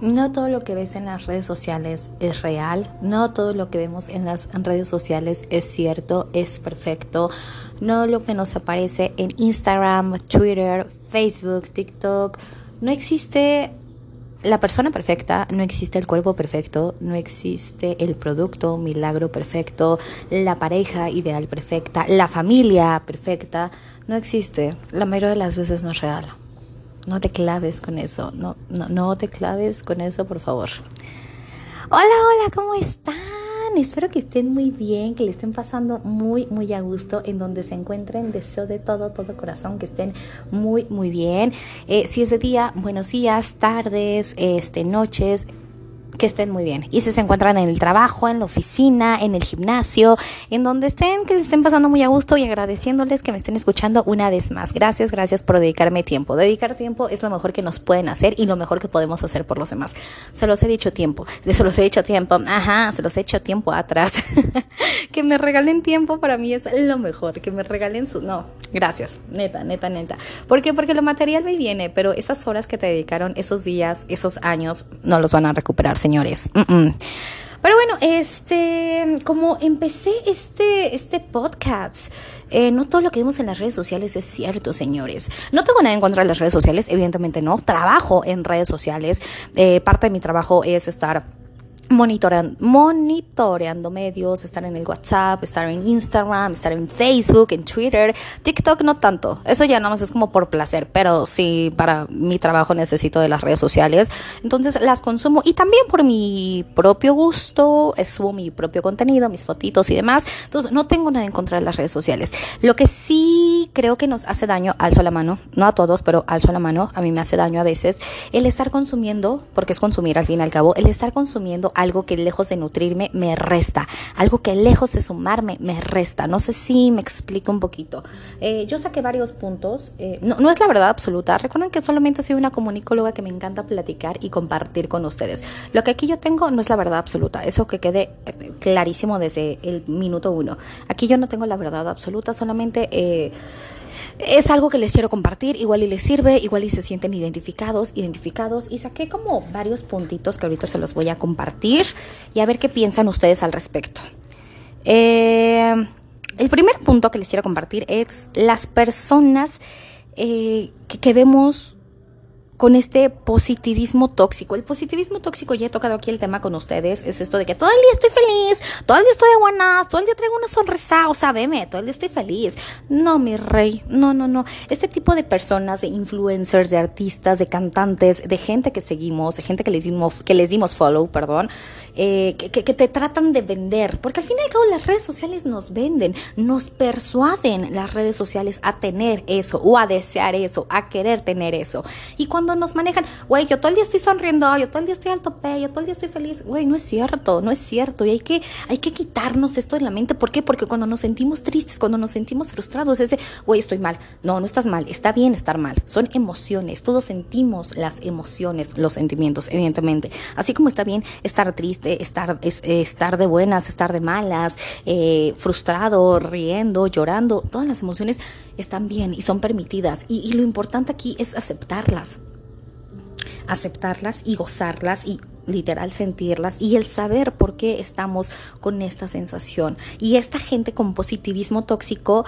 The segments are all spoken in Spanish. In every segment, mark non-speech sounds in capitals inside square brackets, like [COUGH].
No todo lo que ves en las redes sociales es real, no todo lo que vemos en las redes sociales es cierto, es perfecto, no lo que nos aparece en Instagram, Twitter, Facebook, TikTok, no existe la persona perfecta, no existe el cuerpo perfecto, no existe el producto, milagro perfecto, la pareja ideal perfecta, la familia perfecta, no existe, la mayoría de las veces no es real. No te claves con eso, no, no, no te claves con eso, por favor. Hola, hola, ¿cómo están? Espero que estén muy bien, que le estén pasando muy, muy a gusto en donde se encuentren. Deseo de todo, todo corazón que estén muy, muy bien. Eh, si es de día, buenos días, tardes, este, noches que estén muy bien. Y si se encuentran en el trabajo, en la oficina, en el gimnasio, en donde estén, que se estén pasando muy a gusto y agradeciéndoles que me estén escuchando una vez más. Gracias, gracias por dedicarme tiempo. Dedicar tiempo es lo mejor que nos pueden hacer y lo mejor que podemos hacer por los demás. Se los he dicho tiempo, se los he dicho tiempo, ajá, se los he hecho tiempo atrás. [LAUGHS] que me regalen tiempo para mí es lo mejor, que me regalen su... No, gracias, neta, neta, neta. ¿Por qué? Porque lo material y viene, pero esas horas que te dedicaron, esos días, esos años, no los van a recuperar, señor señores. Pero bueno, este, como empecé este, este podcast, eh, no todo lo que vemos en las redes sociales es cierto, señores. No tengo nada en contra de las redes sociales, evidentemente no. Trabajo en redes sociales. Eh, parte de mi trabajo es estar monitoreando, monitoreando medios, estar en el WhatsApp, estar en Instagram, estar en Facebook, en Twitter, TikTok no tanto, eso ya nada más es como por placer, pero sí para mi trabajo necesito de las redes sociales, entonces las consumo y también por mi propio gusto, subo mi propio contenido, mis fotitos y demás, entonces no tengo nada en contra de las redes sociales. Lo que sí creo que nos hace daño, alzo la mano, no a todos, pero alzo la mano, a mí me hace daño a veces, el estar consumiendo, porque es consumir al fin y al cabo, el estar consumiendo algo que lejos de nutrirme me resta, algo que lejos de sumarme me resta. No sé si me explico un poquito. Eh, yo saqué varios puntos, eh, no, no, es la verdad absoluta, recuerden que solamente soy una comunicóloga que me encanta platicar y compartir con ustedes. Lo que aquí yo tengo no es la verdad absoluta, eso que quede eh, clarísimo desde el minuto uno. Aquí yo no tengo la verdad absoluta, solamente es algo que les quiero compartir, igual y les sirve, igual y se sienten identificados, identificados. Y saqué como varios puntitos que ahorita se los voy a compartir y a ver qué piensan ustedes al respecto. Eh, el primer punto que les quiero compartir es las personas eh, que, que vemos con este positivismo tóxico. El positivismo tóxico, ya he tocado aquí el tema con ustedes, es esto de que todo el día estoy feliz, todo el día estoy de buenas, todo el día traigo una sonrisa, o sea, veme, todo el día estoy feliz. No, mi rey, no, no, no. Este tipo de personas, de influencers, de artistas, de cantantes, de gente que seguimos, de gente que les dimos, que les dimos follow, perdón, eh, que, que, te tratan de vender, porque al fin y al cabo las redes sociales nos venden, nos persuaden las redes sociales a tener eso, o a desear eso, a querer tener eso. Y cuando nos manejan, güey, yo todo el día estoy sonriendo, yo todo el día estoy al tope, yo todo el día estoy feliz, güey, no es cierto, no es cierto. Y hay que, hay que quitarnos esto de la mente. ¿Por qué? Porque cuando nos sentimos tristes, cuando nos sentimos frustrados, es de, güey, estoy mal. No, no estás mal, está bien estar mal. Son emociones, todos sentimos las emociones, los sentimientos, evidentemente. Así como está bien estar triste, estar, estar de buenas, estar de malas, eh, frustrado, riendo, llorando, todas las emociones están bien y son permitidas. y lo importante aquí es aceptarlas aceptarlas y gozarlas y literal sentirlas y el saber por qué estamos con esta sensación. Y esta gente con positivismo tóxico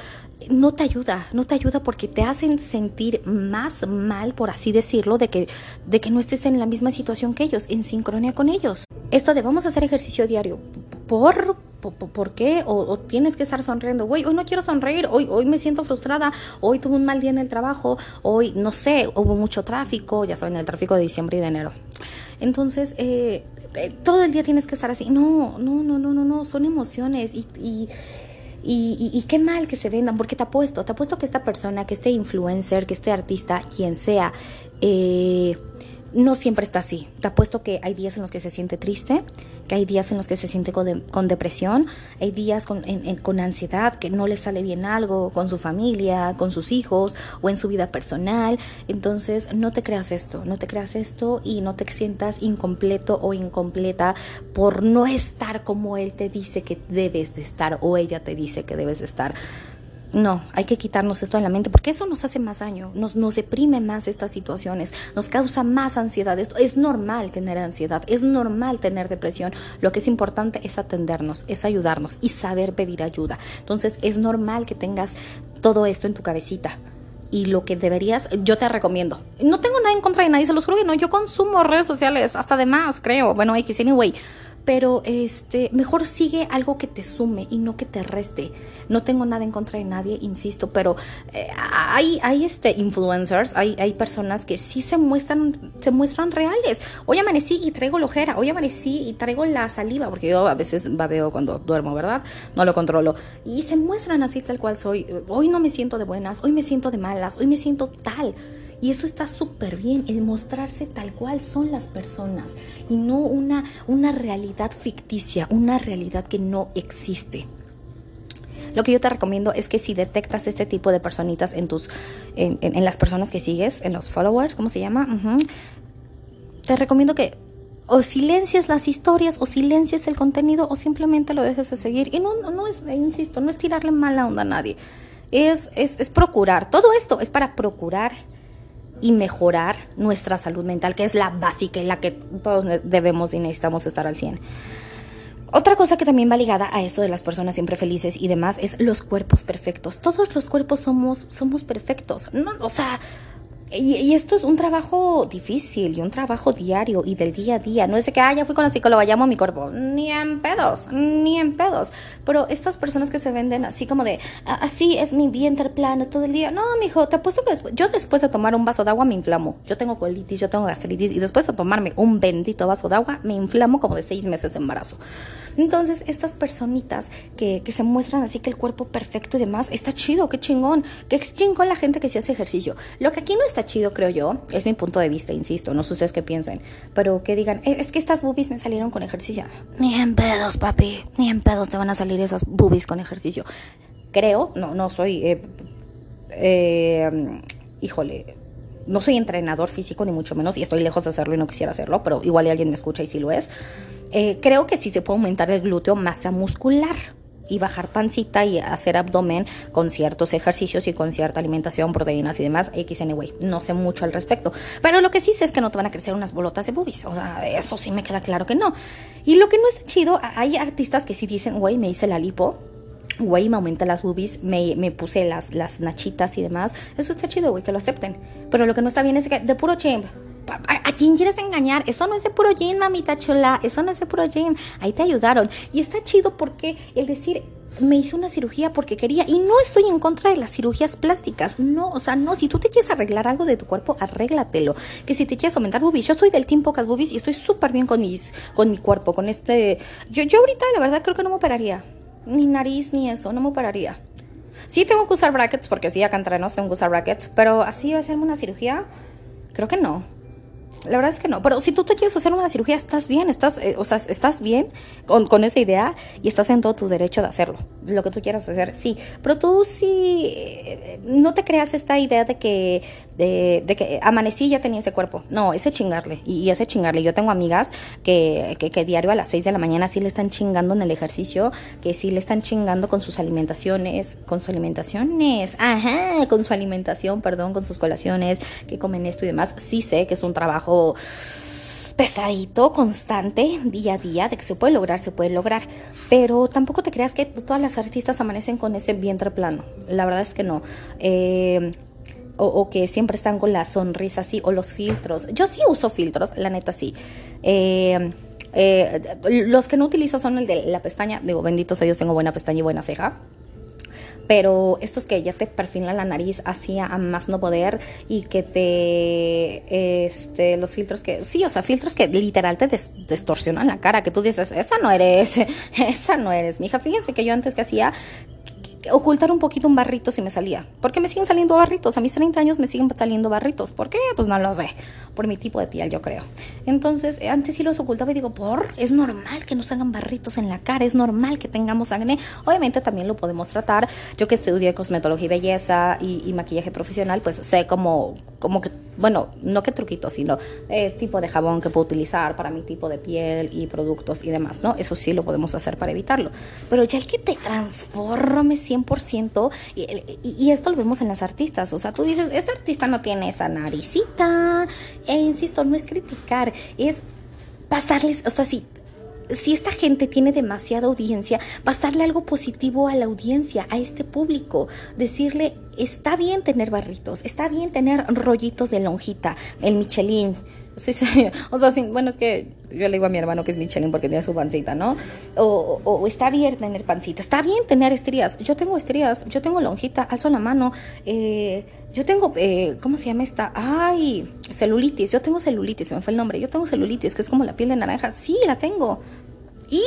no te ayuda, no te ayuda porque te hacen sentir más mal, por así decirlo, de que, de que no estés en la misma situación que ellos, en sincronía con ellos. Esto de vamos a hacer ejercicio diario. ¿Por ¿Por, qué? O, tienes que estar sonriendo. Güey, hoy no quiero sonreír, hoy, hoy me siento frustrada, hoy tuve un mal día en el trabajo, hoy, no sé, hubo mucho tráfico, ya saben, el tráfico de diciembre y de enero. Entonces, eh, eh, todo el día tienes que estar así. No, no, no, no, no, no, son emociones y, y y, qué mal que se vendan, porque te apuesto, te apuesto que esta persona, que este influencer, que este artista, quien sea, eh, no siempre está así. Te apuesto que hay días en los que se siente triste, que hay días en los que se siente con, depresión, hay días con, con, ansiedad, que no le sale bien algo con su familia, con sus hijos o en su vida personal. Entonces, no te creas esto, no te creas esto y no te sientas incompleto o incompleta por no estar como él te dice que debes de estar o ella te dice que debes de estar no, hay que quitarnos esto de la mente porque eso nos hace más daño, nos, nos deprime más estas situaciones, nos causa más ansiedad. Esto, es normal tener ansiedad, es normal tener depresión. Lo que es importante es atendernos, es ayudarnos y saber pedir ayuda. Entonces es normal que tengas todo esto en tu cabecita y lo que deberías, yo te recomiendo. No tengo nada en contra de nadie, se los juro que no. Yo consumo redes sociales, hasta de más, creo. Bueno, X, anyway pero este, mejor sigue algo que te sume y no que te reste. No tengo nada en contra de nadie, insisto, pero eh, hay, hay este influencers, hay, hay personas que sí se muestran, se muestran reales. Hoy amanecí y traigo la ojera, hoy amanecí y traigo la saliva, porque yo a veces babeo cuando duermo, ¿verdad? No lo controlo. Y se muestran así tal cual soy. Hoy no me siento de buenas, hoy me siento de malas, hoy me siento tal. Y eso está súper bien, el mostrarse tal cual son las personas y no una, una realidad ficticia, una realidad que no existe. Lo que yo te recomiendo es que si detectas este tipo de personitas en tus, en, las personas que sigues, en los followers, ¿cómo se llama? Te recomiendo que o silencias las historias o silencias el contenido o simplemente lo dejes de seguir. Y no, no, es, insisto, no es tirarle mala onda a nadie. Es, es, es procurar. Todo esto es para procurar y mejorar nuestra salud mental, que es la básica y la que todos debemos y necesitamos estar al 100. Otra cosa que también va ligada a esto de las personas siempre felices y demás es los cuerpos perfectos. Todos los cuerpos somos, somos perfectos. No, o sea, y, esto es un trabajo difícil y un trabajo diario y del día a día. No es de que, ah, ya fui con la psicóloga, llamo a mi cuerpo. Ni en pedos, ni en pedos. Pero estas personas que se venden así como de, ah, así es mi vientre plano todo el día. No, mijo, te apuesto que después, yo después de tomar un vaso de agua me inflamo. Yo tengo colitis, yo tengo gastritis y después de tomarme un bendito vaso de agua me inflamo como de seis meses de embarazo. Entonces, estas personitas que, que se muestran así que el cuerpo perfecto y demás, está chido, qué chingón. Qué chingón la gente que se hace ejercicio. Lo que aquí no está chido, creo yo. Es mi punto de vista, insisto. No sé ustedes qué piensen. Pero que digan, eh, es que estas boobies me salieron con ejercicio. Ni en pedos, papi. Ni en pedos te van a salir esas boobies con ejercicio. Creo, no, no soy. Eh, eh, híjole. No soy entrenador físico, ni mucho menos, y estoy lejos de hacerlo y no quisiera hacerlo, pero igual alguien me escucha y sí lo es. creo que sí se puede aumentar el glúteo masa muscular y bajar pancita y hacer abdomen con ciertos ejercicios y con cierta alimentación, proteínas y demás, X anyway, no sé mucho al respecto. Pero lo que sí sé es que no te van a crecer unas bolotas de boobies, o sea, eso sí me queda claro que no. Y lo que no está chido, hay artistas que sí dicen, güey, me hice la lipo, güey, me aumenté las boobies, me, me, puse las, las nachitas y demás. Eso está chido, güey, que lo acepten. Pero lo que no está bien es que de puro chimp ¿A, quién quieres engañar? Eso no es de puro gym, mamita chula. Eso no es de puro gym. Ahí te ayudaron. Y está chido porque el decir, me hice una cirugía porque quería. Y no estoy en contra de las cirugías plásticas. No, o sea, no. Si tú te quieres arreglar algo de tu cuerpo, arréglatelo. Que si te quieres aumentar boobies. Yo soy del team pocas boobies y estoy súper bien con, mis, con mi cuerpo, con este. Yo, yo ahorita, la verdad, creo que no me operaría. Ni nariz, ni eso. No me operaría. Sí tengo que usar brackets porque sí, acá entre nos tengo que usar brackets. Pero así hacerme una cirugía, creo que no. La verdad es que no, pero si tú te quieres hacer una cirugía, estás bien, estás, eh, o sea, estás bien con, con, esa idea y estás en todo tu derecho de hacerlo, lo que tú quieras hacer, sí, pero tú sí, eh, no te creas esta idea de que de, que amanecí y ya tenía este cuerpo. No, ese chingarle. Y, ese chingarle. Yo tengo amigas que, que, diario a las 6 de la mañana sí le están chingando en el ejercicio, que sí le están chingando con sus alimentaciones, con sus alimentaciones, ajá, con su alimentación, perdón, con sus colaciones, que comen esto y demás. Sí sé que es un trabajo pesadito, constante, día a día, de que se puede lograr, se puede lograr. Pero tampoco te creas que todas las artistas amanecen con ese vientre plano. La verdad es que no. Eh, o, que siempre están con la sonrisa así, o los filtros. Yo sí uso filtros, la neta sí. Eh, eh, los que no utilizo son el de la pestaña, digo, benditos a Dios, tengo buena pestaña y buena ceja. Pero estos que ya te perfilan la nariz así a más no poder y que te. Este, los filtros que. Sí, o sea, filtros que literal te distorsionan la cara. Que tú dices, esa no eres, [LAUGHS] esa no eres, mija. Fíjense que yo antes que hacía ocultar un poquito un barrito si me salía. ¿Por qué me siguen saliendo barritos? A mis 30 años me siguen saliendo barritos. ¿Por qué? Pues no lo sé. Por mi tipo de piel, yo creo. Entonces, eh, antes sí los ocultaba y digo, por, es normal que nos hagan barritos en la cara, es normal que tengamos acné. Obviamente también lo podemos tratar. Yo que estudié cosmetología y belleza y, maquillaje profesional, pues sé cómo, cómo que Bueno, no qué truquito, sino eh, tipo de jabón que puedo utilizar para mi tipo de piel y productos y demás, ¿no? Eso sí lo podemos hacer para evitarlo. Pero ya el que te transforme 100%, y, y, esto lo vemos en las artistas, o sea, tú dices, este artista no tiene esa naricita, e insisto, no es criticar, es pasarles, o sea, si si esta gente tiene demasiada audiencia, pasarle algo positivo a la audiencia, a este público, decirle, está bien tener barritos, está bien tener rollitos de lonjita, el Michelin. Sí, sí. [LAUGHS] O sea, bueno, es que yo le digo a mi hermano que es Michelin porque tiene su pancita, ¿no? O, está bien tener pancita, está bien tener estrías. Yo tengo estrías, yo tengo lonjita, alzo la mano. Eh, yo tengo, eh, ¿cómo se llama esta? Ay, celulitis. Yo tengo celulitis, se me fue el nombre. Yo tengo celulitis, que es como la piel de naranja. Sí, la tengo. ¿Y?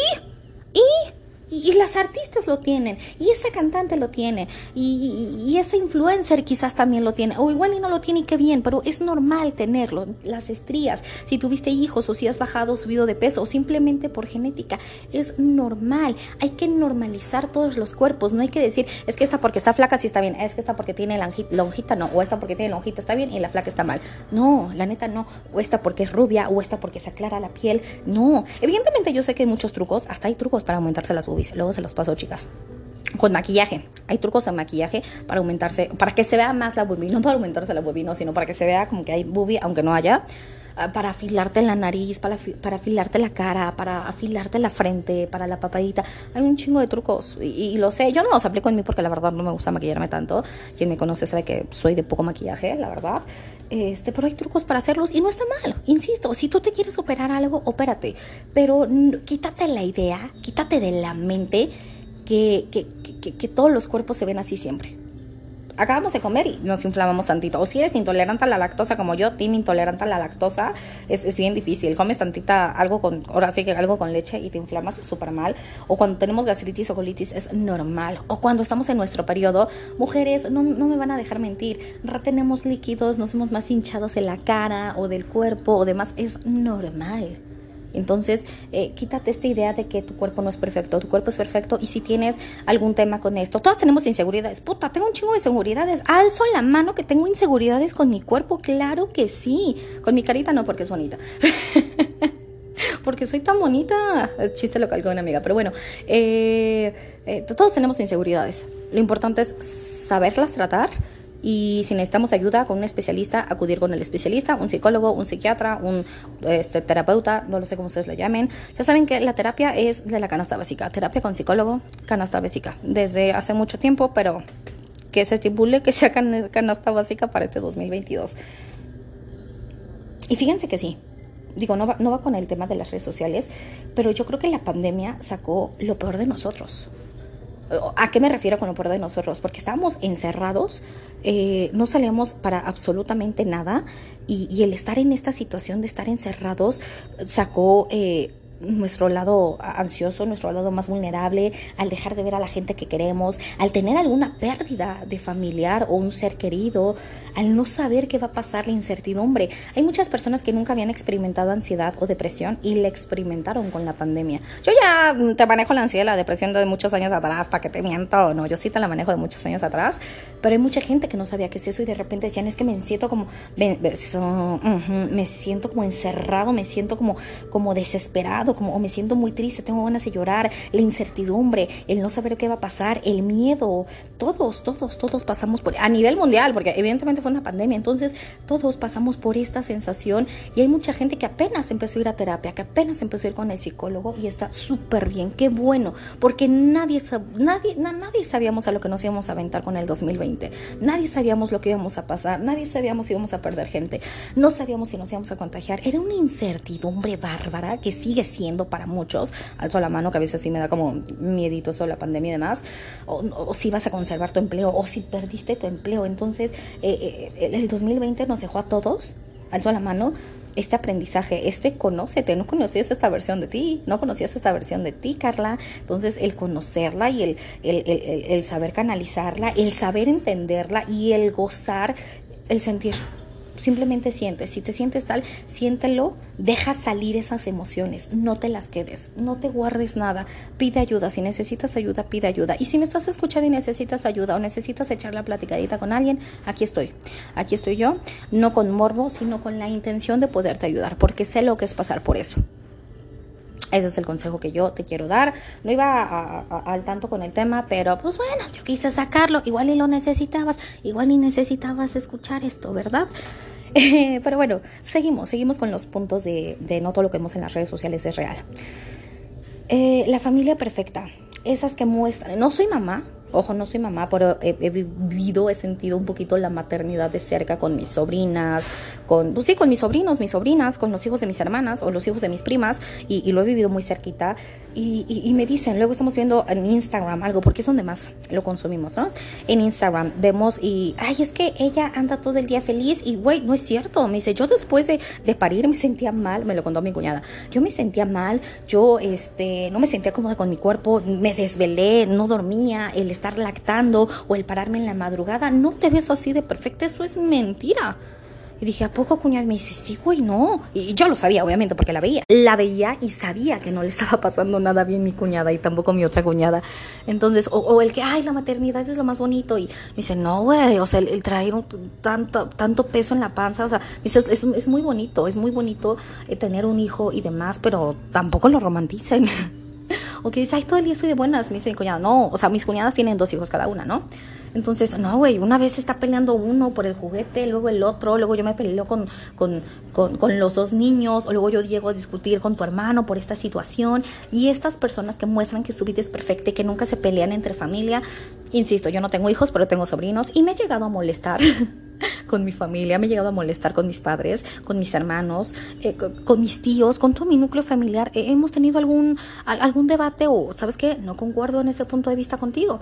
¿Y? Y, las artistas lo tienen, y esa cantante lo tiene, y, y, ese influencer quizás también lo tiene, o igual y no lo tiene y qué bien, pero es normal tenerlo, las estrías, si tuviste hijos o si has bajado, subido de peso, o simplemente por genética, es normal, hay que normalizar todos los cuerpos, no hay que decir, es que esta porque está flaca sí está bien, es que esta porque tiene lonjita no, o esta porque tiene lonjita está bien y la flaca está mal, no, la neta no, o esta porque es rubia, o esta porque se aclara la piel, no, evidentemente yo sé que hay muchos trucos, hasta hay trucos para aumentarse las luego se los paso, chicas. Con maquillaje. Hay trucos de maquillaje para aumentarse, para que se vea más la boobie. No para aumentarse la boobie, no, sino para que se vea como que hay boobie, aunque no haya. Ah, para afilarte la nariz, para, para afilarte la cara, para afilarte la frente, para la papadita. Hay un chingo de trucos y, lo sé. Yo no los aplico en mí porque la verdad no me gusta maquillarme tanto. Quien me conoce sabe que soy de poco maquillaje, la verdad. Este, pero hay trucos para hacerlos y no está mal. Insisto, si tú te quieres operar algo, opérate. Pero quítate la idea, quítate de la mente que todos los cuerpos se ven así siempre acabamos de comer y nos inflamamos tantito. O si eres intolerante a la lactosa como yo, team intolerante a la lactosa, es, es bien difícil. Comes tantita algo con, ahora sí que algo con leche y te inflamas súper mal. O cuando tenemos gastritis o colitis es normal. O cuando estamos en nuestro periodo, mujeres, no, no me van a dejar mentir, retenemos líquidos, nos hemos más hinchados en la cara o del cuerpo o demás, es normal. Entonces, eh, quítate esta idea de que tu cuerpo no es perfecto, tu cuerpo es perfecto y si tienes algún tema con esto, todas tenemos inseguridades, puta, tengo un chingo de inseguridades, alzo la mano que tengo inseguridades con mi cuerpo, claro que sí, con mi carita no porque es bonita. [LAUGHS] porque soy tan bonita. chiste local con una amiga, pero bueno, eh, eh, todos tenemos inseguridades. Lo importante es saberlas tratar y si necesitamos ayuda con un especialista, acudir con el especialista, un psicólogo, un psiquiatra, un este, terapeuta, no lo sé cómo ustedes lo llamen. Ya saben que la terapia es de la canasta básica, terapia con psicólogo, canasta básica, desde hace mucho tiempo, pero que se estipule que sea canasta básica para este 2022. Y fíjense que sí, digo, no va, no va con el tema de las redes sociales, pero yo creo que la pandemia sacó lo peor de nosotros. ¿A qué me refiero con lo peor de nosotros? Porque estábamos encerrados, eh, no salíamos para absolutamente nada y, el estar en esta situación de estar encerrados sacó... Eh, nuestro lado ansioso, nuestro lado más vulnerable, al dejar de ver a la gente que queremos, al tener alguna pérdida de familiar o un ser querido, al no saber qué va a pasar, la incertidumbre. Hay muchas personas que nunca habían experimentado ansiedad o depresión y la experimentaron con la pandemia. Yo ya te manejo la ansiedad y la depresión de muchos años atrás, para que te miento, no, yo sí te la manejo de muchos años atrás, pero hay mucha gente que no sabía qué es eso y de repente decían, es que me siento como, me, siento como encerrado, me siento como, como desesperado, como, o me siento muy triste, tengo ganas de llorar, la incertidumbre, el no saber qué va a pasar, el miedo, todos, todos, todos pasamos por, a nivel mundial, porque evidentemente fue una pandemia, entonces todos pasamos por esta sensación y hay mucha gente que apenas empezó a ir a terapia, que apenas empezó a ir con el psicólogo y está súper bien, qué bueno, porque nadie, nadie, nadie sabíamos a lo que nos íbamos a aventar con el 2020, nadie sabíamos lo que íbamos a pasar, nadie sabíamos si íbamos a perder gente, no sabíamos si nos íbamos a contagiar, era una incertidumbre bárbara que sigue siendo para muchos, alzo la mano que a veces sí me da como miedito sobre la pandemia y demás, o, si vas a conservar tu empleo, o si perdiste tu empleo, entonces eh, eh, el 2020 nos dejó a todos, alzó la mano, este aprendizaje, este conócete, no conocías esta versión de ti, no conocías esta versión de ti, Carla, entonces el conocerla y el, el, saber canalizarla, el saber entenderla y el gozar, el sentir. Simplemente siente. Si te sientes tal, siéntelo, deja salir esas emociones, no te las quedes, no te guardes nada. Pide ayuda. Si necesitas ayuda, pide ayuda. Y si me estás escuchando y necesitas ayuda o necesitas echar la platicadita con alguien, aquí estoy. Aquí estoy yo, no con morbo, sino con la intención de poderte ayudar, porque sé lo que es pasar por eso. Ese es el consejo que yo te quiero dar. No iba al tanto con el tema, pero pues bueno, yo quise sacarlo. Igual ni lo necesitabas, igual ni necesitabas escuchar esto, ¿verdad? [LAUGHS] pero bueno, seguimos, seguimos con los puntos de, no todo lo que vemos en las redes sociales es real. Eh, la familia perfecta, esas que muestran, no soy mamá, Ojo, no soy mamá, pero he, vivido, he sentido un poquito la maternidad de cerca con mis sobrinas, con, pues sí, con mis sobrinos, mis sobrinas, con los hijos de mis hermanas o los hijos de mis primas, y, lo he vivido muy cerquita. Y, me dicen, luego estamos viendo en Instagram algo, porque es donde más lo consumimos, ¿no? En Instagram vemos y, ay, es que ella anda todo el día feliz y, güey, no es cierto. Me dice, yo después de, de parir me sentía mal, me lo contó mi cuñada, yo me sentía mal, yo, este, no me sentía cómoda con mi cuerpo, me desvelé, no dormía, el estar lactando o el pararme en la madrugada, no te ves así de perfecta, eso es mentira. Y dije, ¿a poco cuñada? Me dice, sí, güey, no. Y yo lo sabía, obviamente, porque la veía. La veía y sabía que no le estaba pasando nada bien mi cuñada y tampoco mi otra cuñada. Entonces, o, el que, ay, la maternidad es lo más bonito. Y me dice, no, güey, o sea, el, traer tanto, tanto peso en la panza, o sea, dice, es, es, muy bonito, es muy bonito eh, tener un hijo y demás, pero tampoco lo romanticen. [LAUGHS] O que dice, ay, todo el día estoy de buenas, me dice mi cuñada. No, o sea, mis cuñadas tienen dos hijos cada una, ¿no? Entonces, no, güey, una vez está peleando uno por el juguete, luego el otro, luego yo me peleo con, con, con, los dos niños, o luego yo llego a discutir con tu hermano por esta situación. Y estas personas que muestran que su vida es perfecta y que nunca se pelean entre familia, insisto, yo no tengo hijos, pero tengo sobrinos y me he llegado a molestar. [LAUGHS] con mi familia, me he llegado a molestar con mis padres, con mis hermanos, eh, con, mis tíos, con todo mi núcleo familiar. Eh, hemos tenido algún, algún debate o, ¿sabes qué? No concuerdo en ese punto de vista contigo.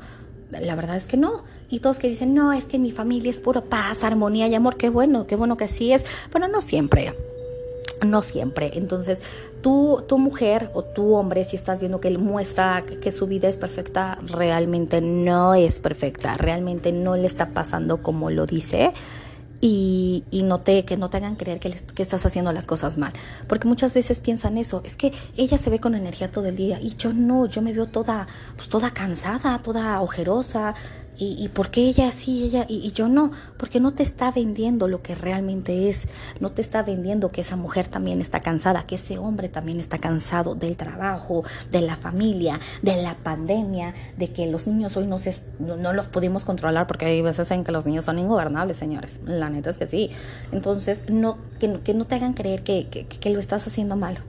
La verdad es que no. Y todos que dicen, no, es que mi familia es puro paz, armonía y amor. Qué bueno, qué bueno que sí es. Pero no siempre no siempre. Entonces, tú, tu mujer o tu hombre, si estás viendo que él muestra que su vida es perfecta, realmente no es perfecta, realmente no le está pasando como lo dice. Y, y no te, que no te hagan creer que, que, estás haciendo las cosas mal. Porque muchas veces piensan eso, es que ella se ve con energía todo el día y yo no, yo me veo toda, pues toda cansada, toda ojerosa, ¿Y, por qué ella sí, ella y, yo no? Porque no te está vendiendo lo que realmente es, no te está vendiendo que esa mujer también está cansada, que ese hombre también está cansado del trabajo, de la familia, de la pandemia, de que los niños hoy no, se, no, los pudimos controlar porque hay veces en que los niños son ingobernables, señores. La neta es que sí. Entonces, no, que, que no te hagan creer que, que, que lo estás haciendo malo.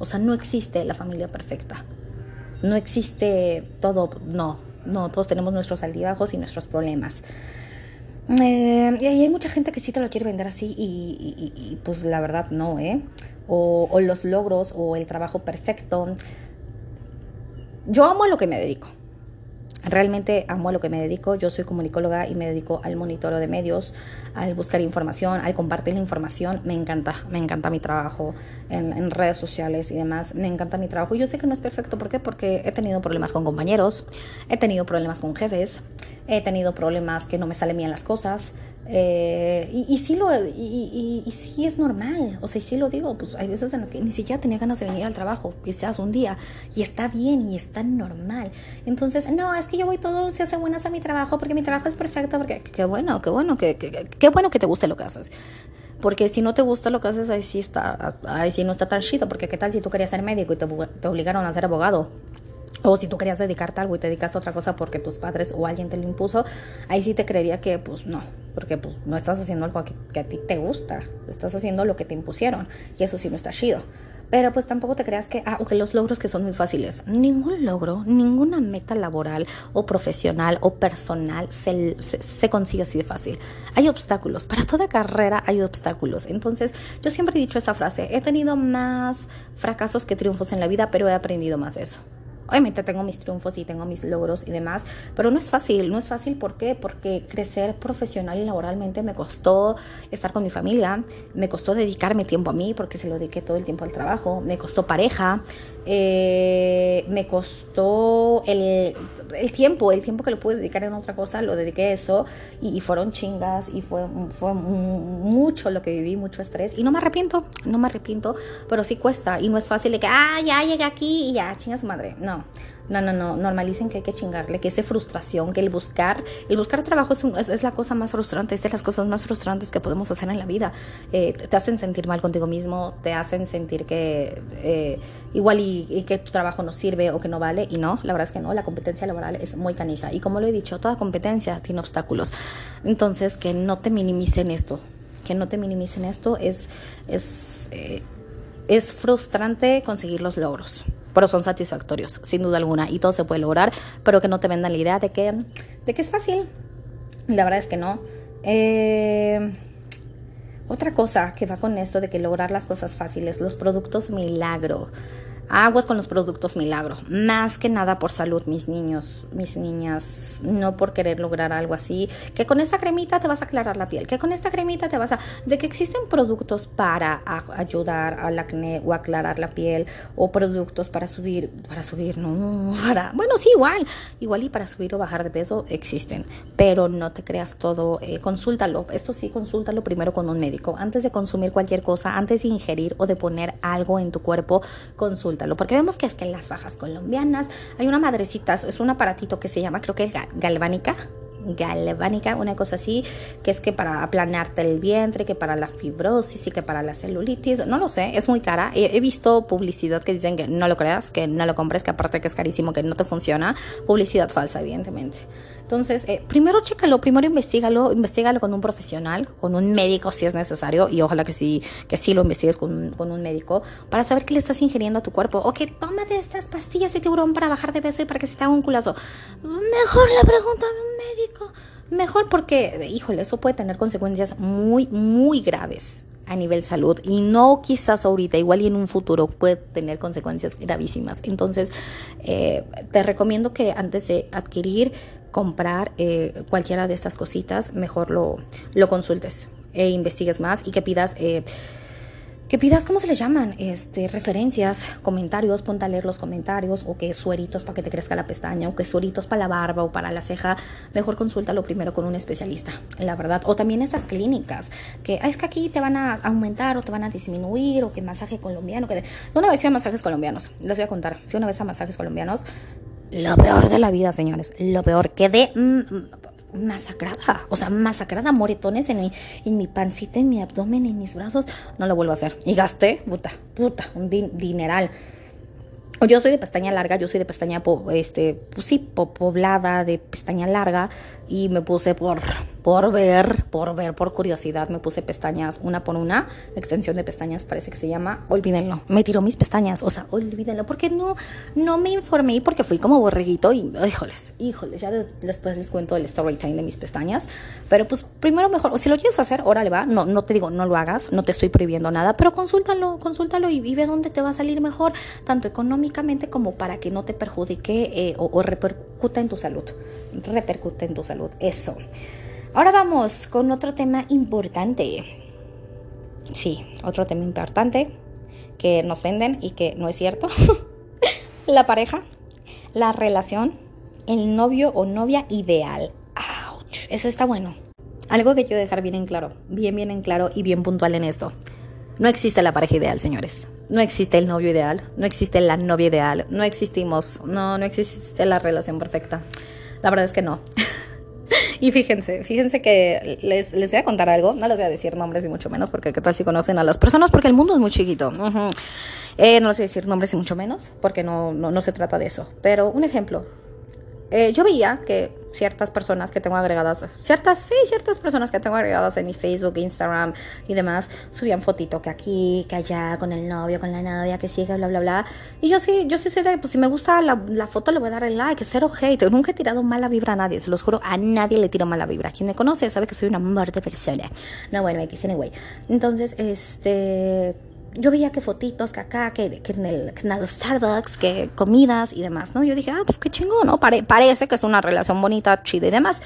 O sea, no existe la familia perfecta. No existe todo, no, no, todos tenemos nuestros altibajos y nuestros problemas. Eh, y hay mucha gente que sí te lo quiere vender así y, pues la verdad no, ¿eh? O, o, los logros o el trabajo perfecto. Yo amo a lo que me dedico. Realmente amo a lo que me dedico. Yo soy comunicóloga y me dedico al monitoreo de medios, al buscar información, al compartir la información. Me encanta, me encanta mi trabajo en, redes sociales y demás. Me encanta mi trabajo. Yo sé que no es perfecto. ¿Por qué? Porque he tenido problemas con compañeros, he tenido problemas con jefes, he tenido problemas que no me salen bien las cosas. Eh, y, sí lo, y, sí es normal, o sea, y sí lo digo, pues hay veces en las que ni siquiera tenía ganas de venir al trabajo, quizás un día, y está bien y está normal. Entonces, no, es que yo voy todo se hace buenas a mi trabajo porque mi trabajo es perfecto, porque qué bueno, qué bueno, que, qué bueno que te guste lo que haces. Porque si no te gusta lo que haces, ahí sí está, ahí sí no está tan chido, porque qué tal si tú querías ser médico y te, te obligaron a ser abogado o si tú querías dedicarte algo y te dedicas a otra cosa porque tus padres o alguien te lo impuso, ahí sí te creería que pues no, porque pues no estás haciendo algo que, a ti te gusta, estás haciendo lo que te impusieron y eso sí no está chido. Pero pues tampoco te creas que, ah, que los logros que son muy fáciles. Ningún logro, ninguna meta laboral o profesional o personal se, se, consigue así de fácil. Hay obstáculos, para toda carrera hay obstáculos. Entonces yo siempre he dicho esta frase, he tenido más fracasos que triunfos en la vida, pero he aprendido más de eso Obviamente tengo mis triunfos y tengo mis logros y demás, pero no es fácil, no es fácil ¿por qué? Porque crecer profesional y laboralmente me costó estar con mi familia, me costó dedicarme tiempo a mí porque se lo dediqué todo el tiempo al trabajo, me costó pareja, eh, me costó el, el, tiempo, el tiempo que lo pude dedicar en otra cosa, lo dediqué a eso y, fueron chingas y fue, fue mucho lo que viví, mucho estrés y no me arrepiento, no me arrepiento, pero sí cuesta y no es fácil de que, ah, ya llegué aquí y ya, chingas madre, no. No, no, no, normalicen que hay que chingarle, que esa frustración, que el buscar, el buscar trabajo es, es, la cosa más frustrante, es de las cosas más frustrantes que podemos hacer en la vida. Eh, te hacen sentir mal contigo mismo, te hacen sentir que eh, igual y, que tu trabajo no sirve o que no vale, y no, la verdad es que no, la competencia laboral es muy canija. Y como lo he dicho, toda competencia tiene obstáculos. Entonces, que no te minimicen esto, que no te minimicen esto, es, es, eh, es frustrante conseguir los logros pero son satisfactorios, sin duda alguna, y todo se puede lograr, pero que no te vendan la idea de que, de que es fácil. La verdad es que no. Eh, otra cosa que va con esto de que lograr las cosas fáciles, los productos milagro aguas con los productos milagro. Más que nada por salud, mis niños, mis niñas, no por querer lograr algo así. Que con esta cremita te vas a aclarar la piel, que con esta cremita te vas a... De que existen productos para ayudar al acné o aclarar la piel o productos para subir, para subir, no, para... Bueno, sí, igual, igual y para subir o bajar de peso existen, pero no te creas todo, eh, consúltalo. Esto sí, consúltalo primero con un médico. Antes de consumir cualquier cosa, antes de ingerir o de poner algo en tu cuerpo, consulta porque vemos que que en las fajas colombianas hay una madrecita, es un aparatito que se llama, creo que es galvánica, galvánica, una cosa así, que es que para aplanarte el vientre, que para la fibrosis y que para la celulitis, no lo sé, es muy cara. He, visto publicidad que dicen que no lo creas, que no lo compres, que aparte que es carísimo, que no te funciona. Publicidad falsa, evidentemente. Entonces, eh, primero chécalo, primero investigalo, investigalo con un profesional, con un médico si es necesario, y ojalá que sí, que sí lo investigues con, un médico, para saber qué le estás ingiriendo a tu cuerpo. O que tómate estas pastillas de tiburón para bajar de peso y para que se te haga un culazo. Mejor la pregunta a un médico. Mejor porque, híjole, eso puede tener consecuencias muy, muy graves a nivel salud y no quizás ahorita, igual y en un futuro puede tener consecuencias gravísimas. Entonces, eh, te recomiendo que antes de adquirir comprar eh, cualquiera de estas cositas, mejor lo, lo consultes e investigues más y que pidas... Eh, que pidas, ¿cómo se le llaman? Este, referencias, comentarios, ponte a leer los comentarios, o que sueritos para que te crezca la pestaña, o que sueritos para la barba o para la ceja, mejor consúltalo primero con un especialista, la verdad. O también estas clínicas, que es que aquí te van a aumentar o te van a disminuir, o que masaje colombiano, que... Una vez fui a masajes colombianos, les voy a contar, fui una vez a masajes colombianos, lo peor de la vida, señores. Lo peor. Quedé masacrada. O sea, masacrada. Moretones en mi, en mi pancita, en mi abdomen, en mis brazos. No lo vuelvo a hacer. Y gasté, puta, puta, un dineral. Yo soy de pestaña larga, yo soy de pestaña, este, pues sí, poblada, de pestaña larga. Y me puse por por ver, por ver, por curiosidad, me puse pestañas una por una, extensión de pestañas parece que se llama, olvídenlo, me tiró mis pestañas, o sea, olvídenlo, porque no, no me informé, porque fui como borreguito y, híjoles, híjoles, ya después les cuento el story time de mis pestañas, pero pues primero mejor, si lo quieres hacer, órale va, no, no te digo, no lo hagas, no te estoy prohibiendo nada, pero consúltalo, consúltalo y, ve dónde te va a salir mejor, tanto económicamente como para que no te perjudique eh, o, o repercuta en tu salud, repercute en tu salud, eso. Ahora vamos con otro tema importante. Sí, otro tema importante que nos venden y que no es cierto. [LAUGHS] la pareja, la relación, el novio o novia ideal. ¡Auch! Eso está bueno. Algo que quiero dejar bien en claro, bien, bien en claro y bien puntual en esto. No existe la pareja ideal, señores. No existe el novio ideal, no existe la novia ideal, no existimos, no, no existe la relación perfecta. La verdad es que no. [LAUGHS] Y fíjense, fíjense que les, les voy a contar algo, no les voy a decir nombres ni mucho menos, porque qué tal si conocen a las personas, porque el mundo es muy chiquito. Eh, no les voy a decir nombres y mucho menos, porque no, no, no se trata de eso. Pero un ejemplo, eh, yo veía que ciertas personas que tengo agregadas, ciertas, sí, ciertas personas que tengo agregadas en mi Facebook, Instagram y demás, subían fotito que aquí, que allá, con el novio, con la novia, que sigue, bla, bla, bla. Y yo sí, yo sí soy de, pues si me gusta la, la foto le voy a dar el like, cero hate. Nunca he tirado mala vibra a nadie, se los juro, a nadie le tiro mala vibra. Quien me conoce sabe que soy una muerte persona. No, bueno, X, anyway. Entonces, este yo veía que fotitos, que acá, que, que, en el, que, en el, Starbucks, que comidas y demás, ¿no? Yo dije, ah, pues qué chingón, ¿no? Pare, parece que es una relación bonita, chida y demás.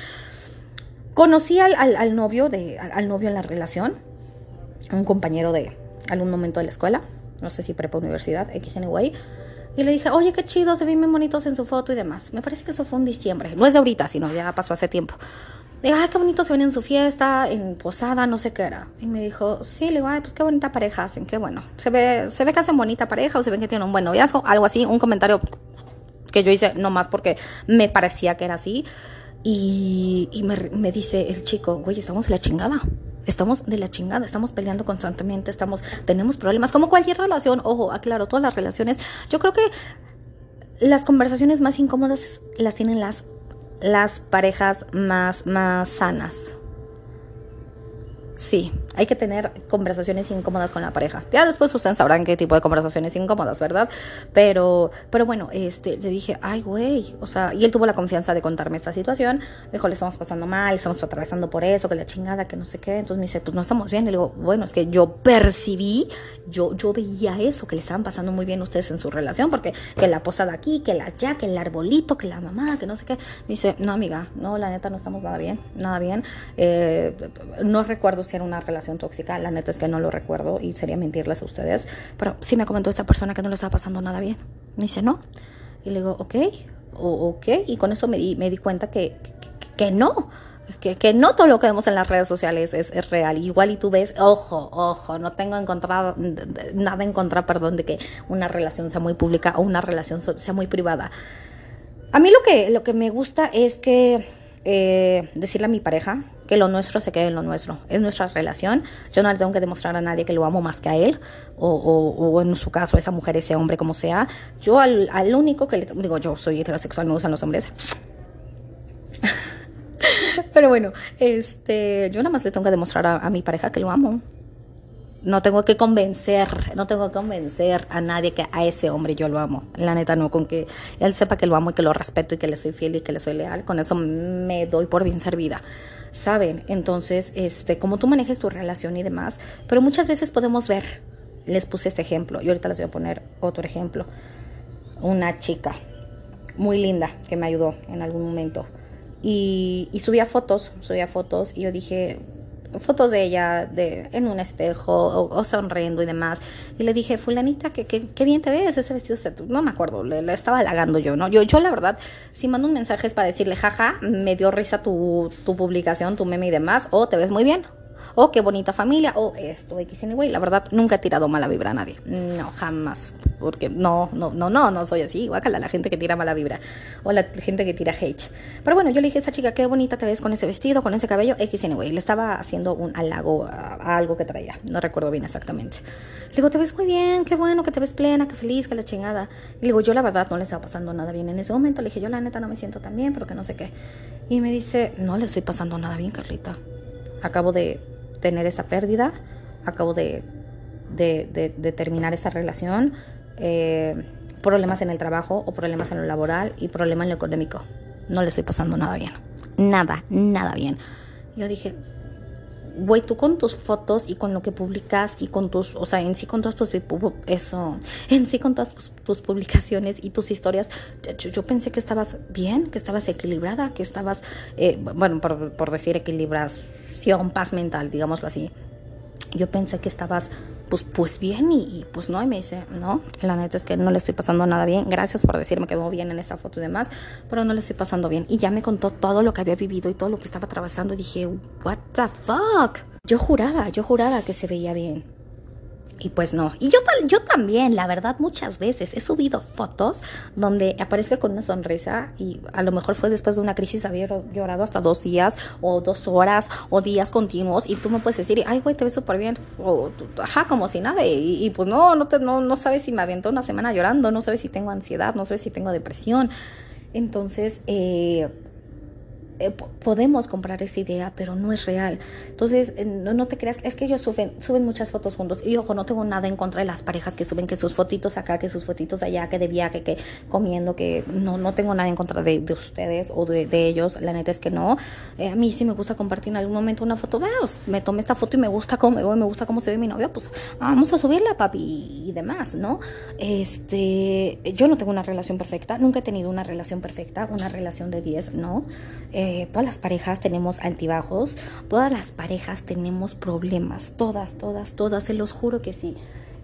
Conocí al, al, al novio de, al, al, novio en la relación, un compañero de algún momento de la escuela, no sé si prepa universidad, X anyway. Y le dije, oye, qué chido, se ven bien bonitos en su foto y demás. Me parece que eso fue en diciembre. No es de ahorita, sino ya pasó hace tiempo. Digo, ay, qué bonito se ven en su fiesta, en posada, no sé qué era. Y me dijo, sí, le digo, ay, pues qué bonita pareja hacen, qué bueno. Se ve, se ve que hacen bonita pareja o se ven que tienen un buen noviazgo, algo así, un comentario que yo hice nomás porque me parecía que era así. Y, y me, me dice el chico, güey, estamos de la chingada. Estamos de la chingada, estamos peleando constantemente, estamos, tenemos problemas, como cualquier relación, ojo, aclaro, todas las relaciones. Yo creo que las conversaciones más incómodas las tienen las las parejas más, más sanas. Sí, hay que tener conversaciones incómodas con la pareja. Ya después ustedes sabrán qué tipo de conversaciones incómodas, ¿verdad? Pero, pero bueno, este, le dije, ay, güey, o sea, y él tuvo la confianza de contarme esta situación. Dijo, le estamos pasando mal, estamos atravesando por eso, que la chingada, que no sé qué. Entonces me dice, pues no estamos bien. Y le digo, bueno, es que yo percibí, yo, yo veía eso, que le estaban pasando muy bien ustedes en su relación, porque que la posada aquí, que la ya, que el arbolito, que la mamá, que no sé qué. Me dice, no, amiga, no, la neta no estamos nada bien, nada bien. Eh, no recuerdo si era una relación tóxica, la neta es que no lo recuerdo y sería mentirles a ustedes, pero sí me comentó esta persona que no le estaba pasando nada bien. Me dice, no. Y le digo, ok, o, ok, y con eso me di, me di cuenta que, que, no. Que, que, no todo lo que vemos en las redes sociales es, es, real. Igual y tú ves, ojo, ojo, no tengo encontrado, nada en contra, perdón, de que una relación sea muy pública o una relación sea muy privada. A mí lo que, lo que me gusta es que eh, decirle a mi pareja que lo nuestro se quede en lo nuestro. Es nuestra relación. Yo no le tengo que demostrar a nadie que lo amo más que a él, o, o, o en su caso, esa mujer, ese hombre, como sea. Yo al, al único que le digo, yo soy heterosexual, me gustan los hombres. [LAUGHS] Pero bueno, este, yo nada más le tengo que demostrar a, a mi pareja que lo amo no tengo que convencer, no tengo que convencer a nadie que a ese hombre yo lo amo. La neta no, con que él sepa que lo amo y que lo respeto y que le soy fiel y que le soy leal, con eso me doy por bien servida. ¿Saben? Entonces, este, como tú manejes tu relación y demás, pero muchas veces podemos ver, les puse este ejemplo, y ahorita les voy a poner otro ejemplo. Una chica muy linda que me ayudó en algún momento. Y, y subía fotos, subía fotos y yo dije, fotos de ella de, en un espejo o, o, sonriendo y demás. Y le dije, fulanita, que, que, bien te ves, ese vestido, no me acuerdo, le, le, estaba halagando yo, ¿no? Yo, yo la verdad, si mando un mensaje es para decirle, jaja, me dio risa tu, tu publicación, tu meme y demás, o te ves muy bien, o qué bonita familia, o esto, X anyway. La verdad, nunca he tirado mala vibra a nadie. No, jamás. Porque no, no, no, no, no soy así. Guácala la gente que tira mala vibra. O la gente que tira hate. Pero bueno, yo le dije a esta chica, qué bonita te ves con ese vestido, con ese cabello, X anyway. Le estaba haciendo un halago a, algo que traía. No recuerdo bien exactamente. Le digo, te ves muy bien, qué bueno, que te ves plena, qué feliz, que la chingada. Le digo, yo la verdad no le estaba pasando nada bien en ese momento. Le dije, yo la neta no me siento tan bien, pero que no sé qué. Y me dice, no le estoy pasando nada bien, Carlita. Acabo de tener esa pérdida, acabo de, de, terminar esa relación, eh, problemas en el trabajo o problemas en lo laboral y problemas en lo económico. No le estoy pasando nada bien. Nada, nada bien. Yo dije, güey, tú con tus fotos y con lo que publicas y con tus, o sea, en sí con todas tus, eso, en sí con todas tus, publicaciones y tus historias, yo, pensé que estabas bien, que estabas equilibrada, que estabas, eh, bueno, por, por decir paz mental, digámoslo así. Yo pensé que estabas pues, pues bien y, y, pues no, y me dice, no, la neta es que no le estoy pasando nada bien, gracias por decirme que veo bien en esta foto y demás, pero no le estoy pasando bien. Y ya me contó todo lo que había vivido y todo lo que estaba atravesando y dije, what the fuck. Yo juraba, yo juraba que se veía bien. Y pues no. Y yo, yo también, la verdad, muchas veces he subido fotos donde aparezco con una sonrisa y a lo mejor fue después de una crisis, había llorado hasta dos días o dos horas o días continuos y tú me puedes decir, ay, güey, te ves súper bien. O, ajá, como si nada. Y, pues no, no, te, no, no sabes si me aventó una semana llorando, no sabes si tengo ansiedad, no sabes si tengo depresión. Entonces, eh, eh, podemos comprar esa idea, pero no es real. Entonces, eh, no, te creas, es que ellos suben, suben muchas fotos juntos. Y ojo, no tengo nada en contra de las parejas que suben que sus fotitos acá, que sus fotitos allá, que de viaje, que comiendo, que no, no tengo nada en contra de, ustedes o de, ellos. La neta es que no. Eh, a mí sí me gusta compartir en algún momento una foto. Veos, me tomé esta foto y me gusta cómo me, me gusta cómo se ve mi novio, pues vamos a subirla, papi, y demás, ¿no? Este, yo no tengo una relación perfecta, nunca he tenido una relación perfecta, una relación de 10, no. Eh, todas las parejas tenemos altibajos, todas las parejas tenemos problemas, todas, todas, todas, se los juro que sí.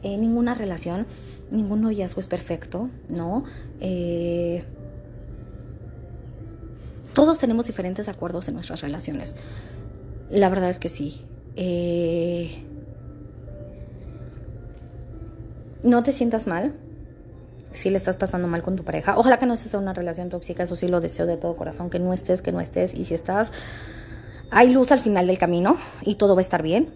Eh, ninguna relación, ningún noviazgo es perfecto, ¿no? Eh, todos tenemos diferentes acuerdos en nuestras relaciones. La verdad es que sí. no te sientas mal si le estás pasando mal con tu pareja. Ojalá que no estés en una relación tóxica, eso sí lo deseo de todo corazón, que no estés, que no estés. Y si estás, hay luz al final del camino y todo va a estar bien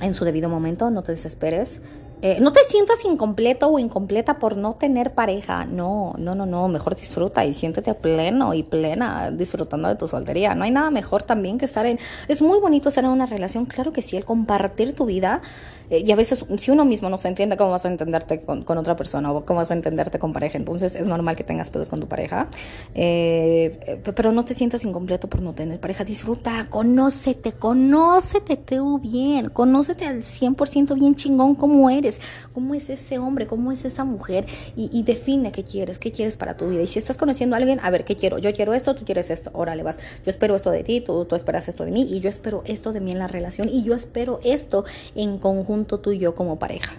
en su debido momento, no te desesperes. Eh, no te sientas incompleto o incompleta por no tener pareja. No, no, no, no. Mejor disfruta y siéntete pleno y plena disfrutando de tu soltería. No hay nada mejor también que estar en. Es muy bonito estar en una relación. Claro que sí, el compartir tu vida eh, y a veces, si uno mismo no se entiende, ¿cómo vas a entenderte con, otra persona o cómo vas a entenderte con pareja? Entonces es normal que tengas pedos con tu pareja, eh, pero no te sientas incompleto por no tener pareja. Disfruta, conócete, conócete tú bien, conócete al 100% bien chingón cómo eres, cómo es ese hombre, cómo es esa mujer y, define qué quieres, qué quieres para tu vida. Y si estás conociendo a alguien, a ver, ¿qué quiero? Yo quiero esto, tú quieres esto, órale, vas. Yo espero esto de ti, tú, tú esperas esto de mí y yo espero esto de mí en la relación y yo espero esto en conjunto tú y yo como pareja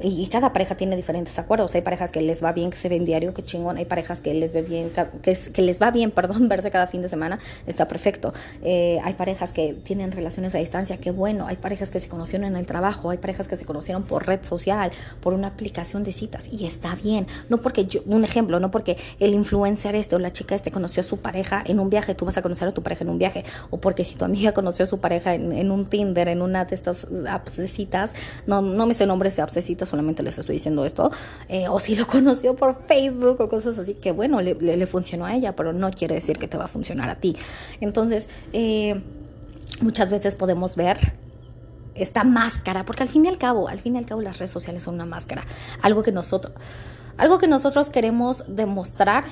y cada pareja tiene diferentes acuerdos. Hay parejas que les va bien que se ven diario, que chingón. Hay parejas que les ve bien, que, que les va bien, [LAUGHS] perdón, verse cada fin de semana, está perfecto. Eh, hay parejas que tienen relaciones a distancia, qué bueno. Hay parejas que se conocieron en el trabajo, hay parejas que se conocieron por red social, por una aplicación de citas y está bien. No porque yo, un ejemplo, no porque el influencer este o la chica este conoció a su pareja en un viaje, tú vas a conocer a tu pareja en un viaje. O porque si tu amiga conoció a su pareja en, un Tinder, en una de estas apps de citas, no, no me sé nombres de apps de citas solamente les estoy diciendo esto, eh, o si lo [LAUGHS] conoció por Facebook o cosas así, que bueno, le, funcionó a ella, pero no quiere decir que te va a funcionar a ti. Entonces, eh, muchas veces podemos ver esta máscara, porque al fin y al cabo, al fin y al cabo las redes sociales son una máscara, algo que nosotros, algo que nosotros queremos demostrar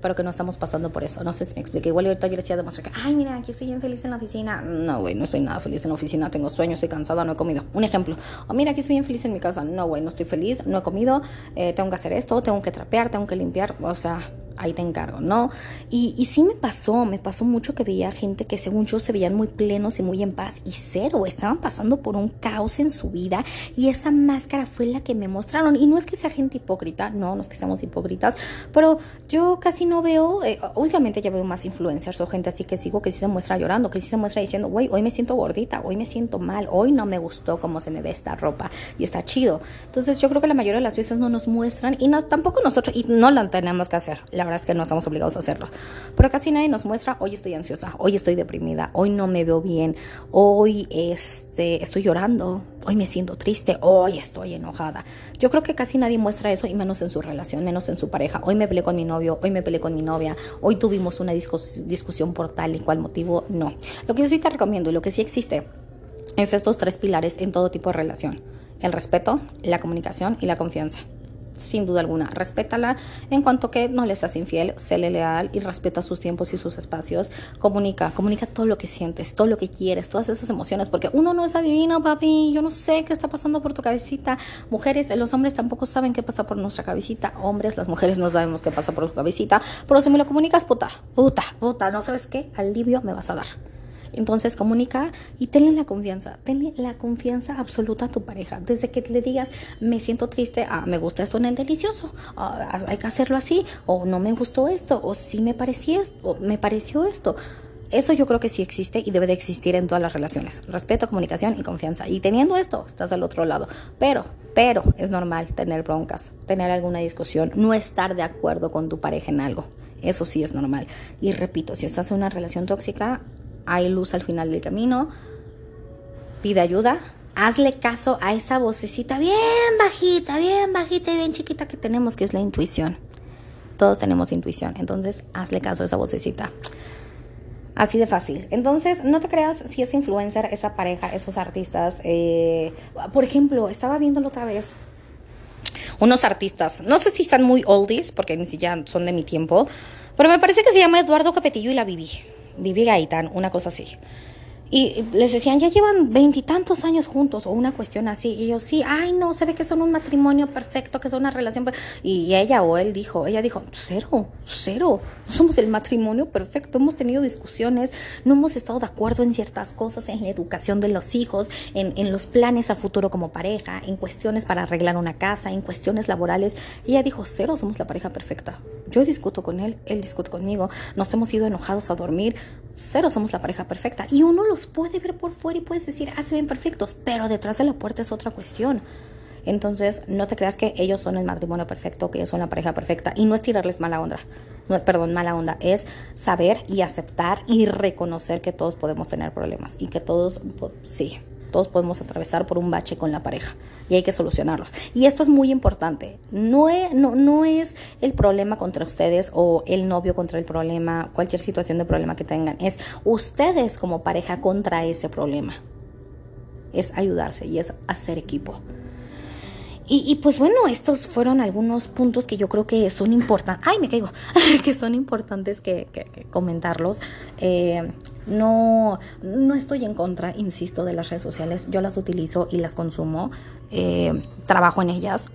pero que no estamos pasando por eso. No sé si me expliqué. Igual ahorita yo les quiero demostrar que, ay, mira, aquí estoy bien feliz en la oficina. No, güey, no estoy nada feliz en la oficina. Tengo sueño, estoy cansada, no he comido. Un ejemplo. O mira, aquí estoy bien feliz en mi casa. No, güey, no estoy feliz, no he comido, eh, tengo que hacer esto, tengo que trapear, tengo que limpiar. O sea, ahí te encargo, ¿no? Y, y sí me pasó, me pasó mucho que veía gente que según yo se veían muy plenos y muy en paz y cero, estaban pasando por un caos en su vida y esa máscara fue la que me mostraron. Y no es que sea gente hipócrita, no, no es que seamos hipócritas, pero yo casi no veo, eh, últimamente ya veo más influencers o gente así que sigo que sí se muestra llorando, que sí se muestra diciendo, güey, hoy me siento gordita, hoy me siento mal, hoy no me gustó cómo se me ve esta ropa y está chido. Entonces yo creo que la mayoría de las veces no nos muestran y no, tampoco nosotros, y no la tenemos que hacer. Verdad es que no estamos obligados a hacerlo. Pero casi nadie nos muestra, hoy estoy ansiosa, hoy estoy deprimida, hoy no me veo bien, hoy este, estoy llorando, hoy me siento triste, hoy estoy enojada. Yo creo que casi nadie muestra eso y menos en su relación, menos en su pareja. Hoy me peleé con mi novio, hoy me peleé con mi novia, hoy tuvimos una discusión por tal y cual motivo, no. Lo que yo sí te recomiendo y lo que sí existe es estos tres pilares en todo tipo de relación. El respeto, la comunicación y la confianza sin duda alguna. Respétala en cuanto que no le seas infiel, séle leal y respeta sus tiempos y sus espacios. Comunica, comunica todo lo que sientes, todo lo que quieres, todas esas emociones, porque uno no es adivino, papi. Yo no sé qué está pasando por tu cabecita. Mujeres, los hombres tampoco saben qué pasa por nuestra cabecita. Hombres, las mujeres no sabemos qué pasa por tu cabecita. Pero si me lo comunicas, puta, puta, puta, ¿no sabes qué? Alivio me vas a dar. Entonces comunica y tenle la confianza, tenle la confianza absoluta a tu pareja. Desde que le digas, me siento triste, ah, me gusta esto en el delicioso, ah, hay que hacerlo así, o no me gustó esto, o sí me pareció esto, o me pareció esto. Eso yo creo que sí existe y debe de existir en todas las relaciones. Respeto, comunicación y confianza. Y teniendo esto, estás al otro lado. Pero, pero es normal tener broncas, tener alguna discusión, no estar de acuerdo con tu pareja en algo. Eso sí es normal. Y repito, si estás en una relación tóxica, hay luz al final del camino, pide ayuda, hazle caso a esa vocecita bien bajita, bien bajita y bien chiquita que tenemos, que es la intuición. Todos tenemos intuición, entonces hazle caso a esa vocecita. Así de fácil. Entonces, no te creas si es influencer, esa pareja, esos artistas. Eh, por ejemplo, estaba viéndolo otra vez. Unos artistas, no sé si están muy oldies, porque ni siquiera son de mi tiempo, pero me parece que se llama Eduardo Capetillo y la Vivi. Vivi Gaitán, una cosa así. Y les decían, ya llevan veintitantos años juntos o una cuestión así. Y ellos, sí, ay, no, se ve que son un matrimonio perfecto, que son una relación. Y ella o él dijo, ella dijo, cero, cero. No somos el matrimonio perfecto. Hemos tenido discusiones, no hemos estado de acuerdo en ciertas cosas, en la educación de los hijos, en, en los planes a futuro como pareja, en cuestiones para arreglar una casa, en cuestiones laborales. Y ella dijo, cero, somos la pareja perfecta. Yo discuto con él, él discute conmigo, nos hemos ido enojados a dormir. Cero, somos la pareja perfecta. Y uno lo puede ver por fuera y puedes decir, ah, se ven perfectos, pero detrás de la puerta es otra cuestión. Entonces, no te creas que ellos son el matrimonio perfecto, que ellos son la pareja perfecta. Y no es tirarles mala onda, no, perdón, mala onda, es saber y aceptar y reconocer que todos podemos tener problemas y que todos, pues, sí, todos podemos atravesar por un bache con la pareja y hay que solucionarlos. Y esto es muy importante. No es, el problema contra ustedes o el novio contra el problema, cualquier situación de problema que tengan. Es ustedes como pareja contra ese problema. Es ayudarse y es hacer equipo. Y, pues bueno, estos fueron algunos puntos que yo creo que son importantes. ¡Ay, me caigo! [LAUGHS] que son importantes que, comentarlos. Eh, no, no estoy en contra, insisto, de las redes sociales. Yo las utilizo y las consumo. Eh, trabajo en ellas.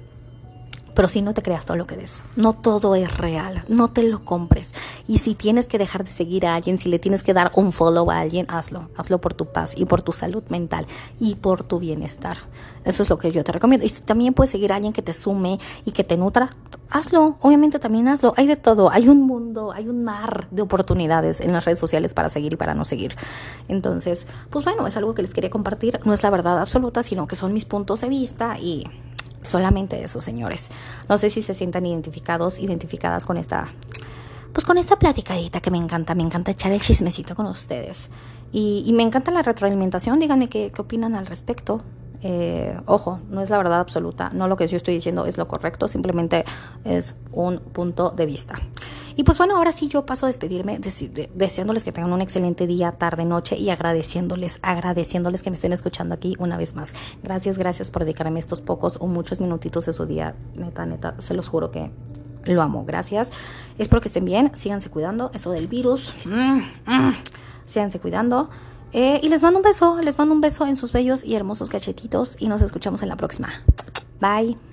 Pero si no te creas todo lo que ves. No todo es real. No te lo compres. Y si tienes que dejar de seguir a alguien, si le tienes que dar un follow a alguien, hazlo. Hazlo por tu paz y por tu salud mental y por tu bienestar. Eso es lo que yo te recomiendo. Y si también puedes seguir a alguien que te sume y que te nutra, hazlo. Obviamente también hazlo. Hay de todo. Hay un mundo, hay un mar de oportunidades en las redes sociales para seguir y para no seguir. Entonces, pues bueno, es algo que les quería compartir. No es la verdad absoluta, sino que son mis puntos de vista y Solamente eso, señores. No sé si se sientan identificados, identificadas con esta, pues con esta platicadita que me encanta. Me encanta echar el chismecito con ustedes. Y, me encanta la retroalimentación. Díganme qué, qué opinan al respecto. Eh, ojo, no es la verdad absoluta, no lo que yo estoy diciendo es lo correcto, simplemente es un punto de vista. Y pues bueno, ahora sí yo paso a despedirme deseándoles que tengan un excelente día, tarde, noche y agradeciéndoles, agradeciéndoles que me estén escuchando aquí una vez más. Gracias, gracias por dedicarme estos pocos o muchos minutitos de su día. Neta, neta, se los juro que lo amo. Gracias. Espero que estén bien, síganse cuidando. Eso del virus, mm, mm, síganse cuidando. Eh, y les mando un beso, les mando un beso en sus bellos y hermosos cachetitos y nos escuchamos en la próxima. Bye.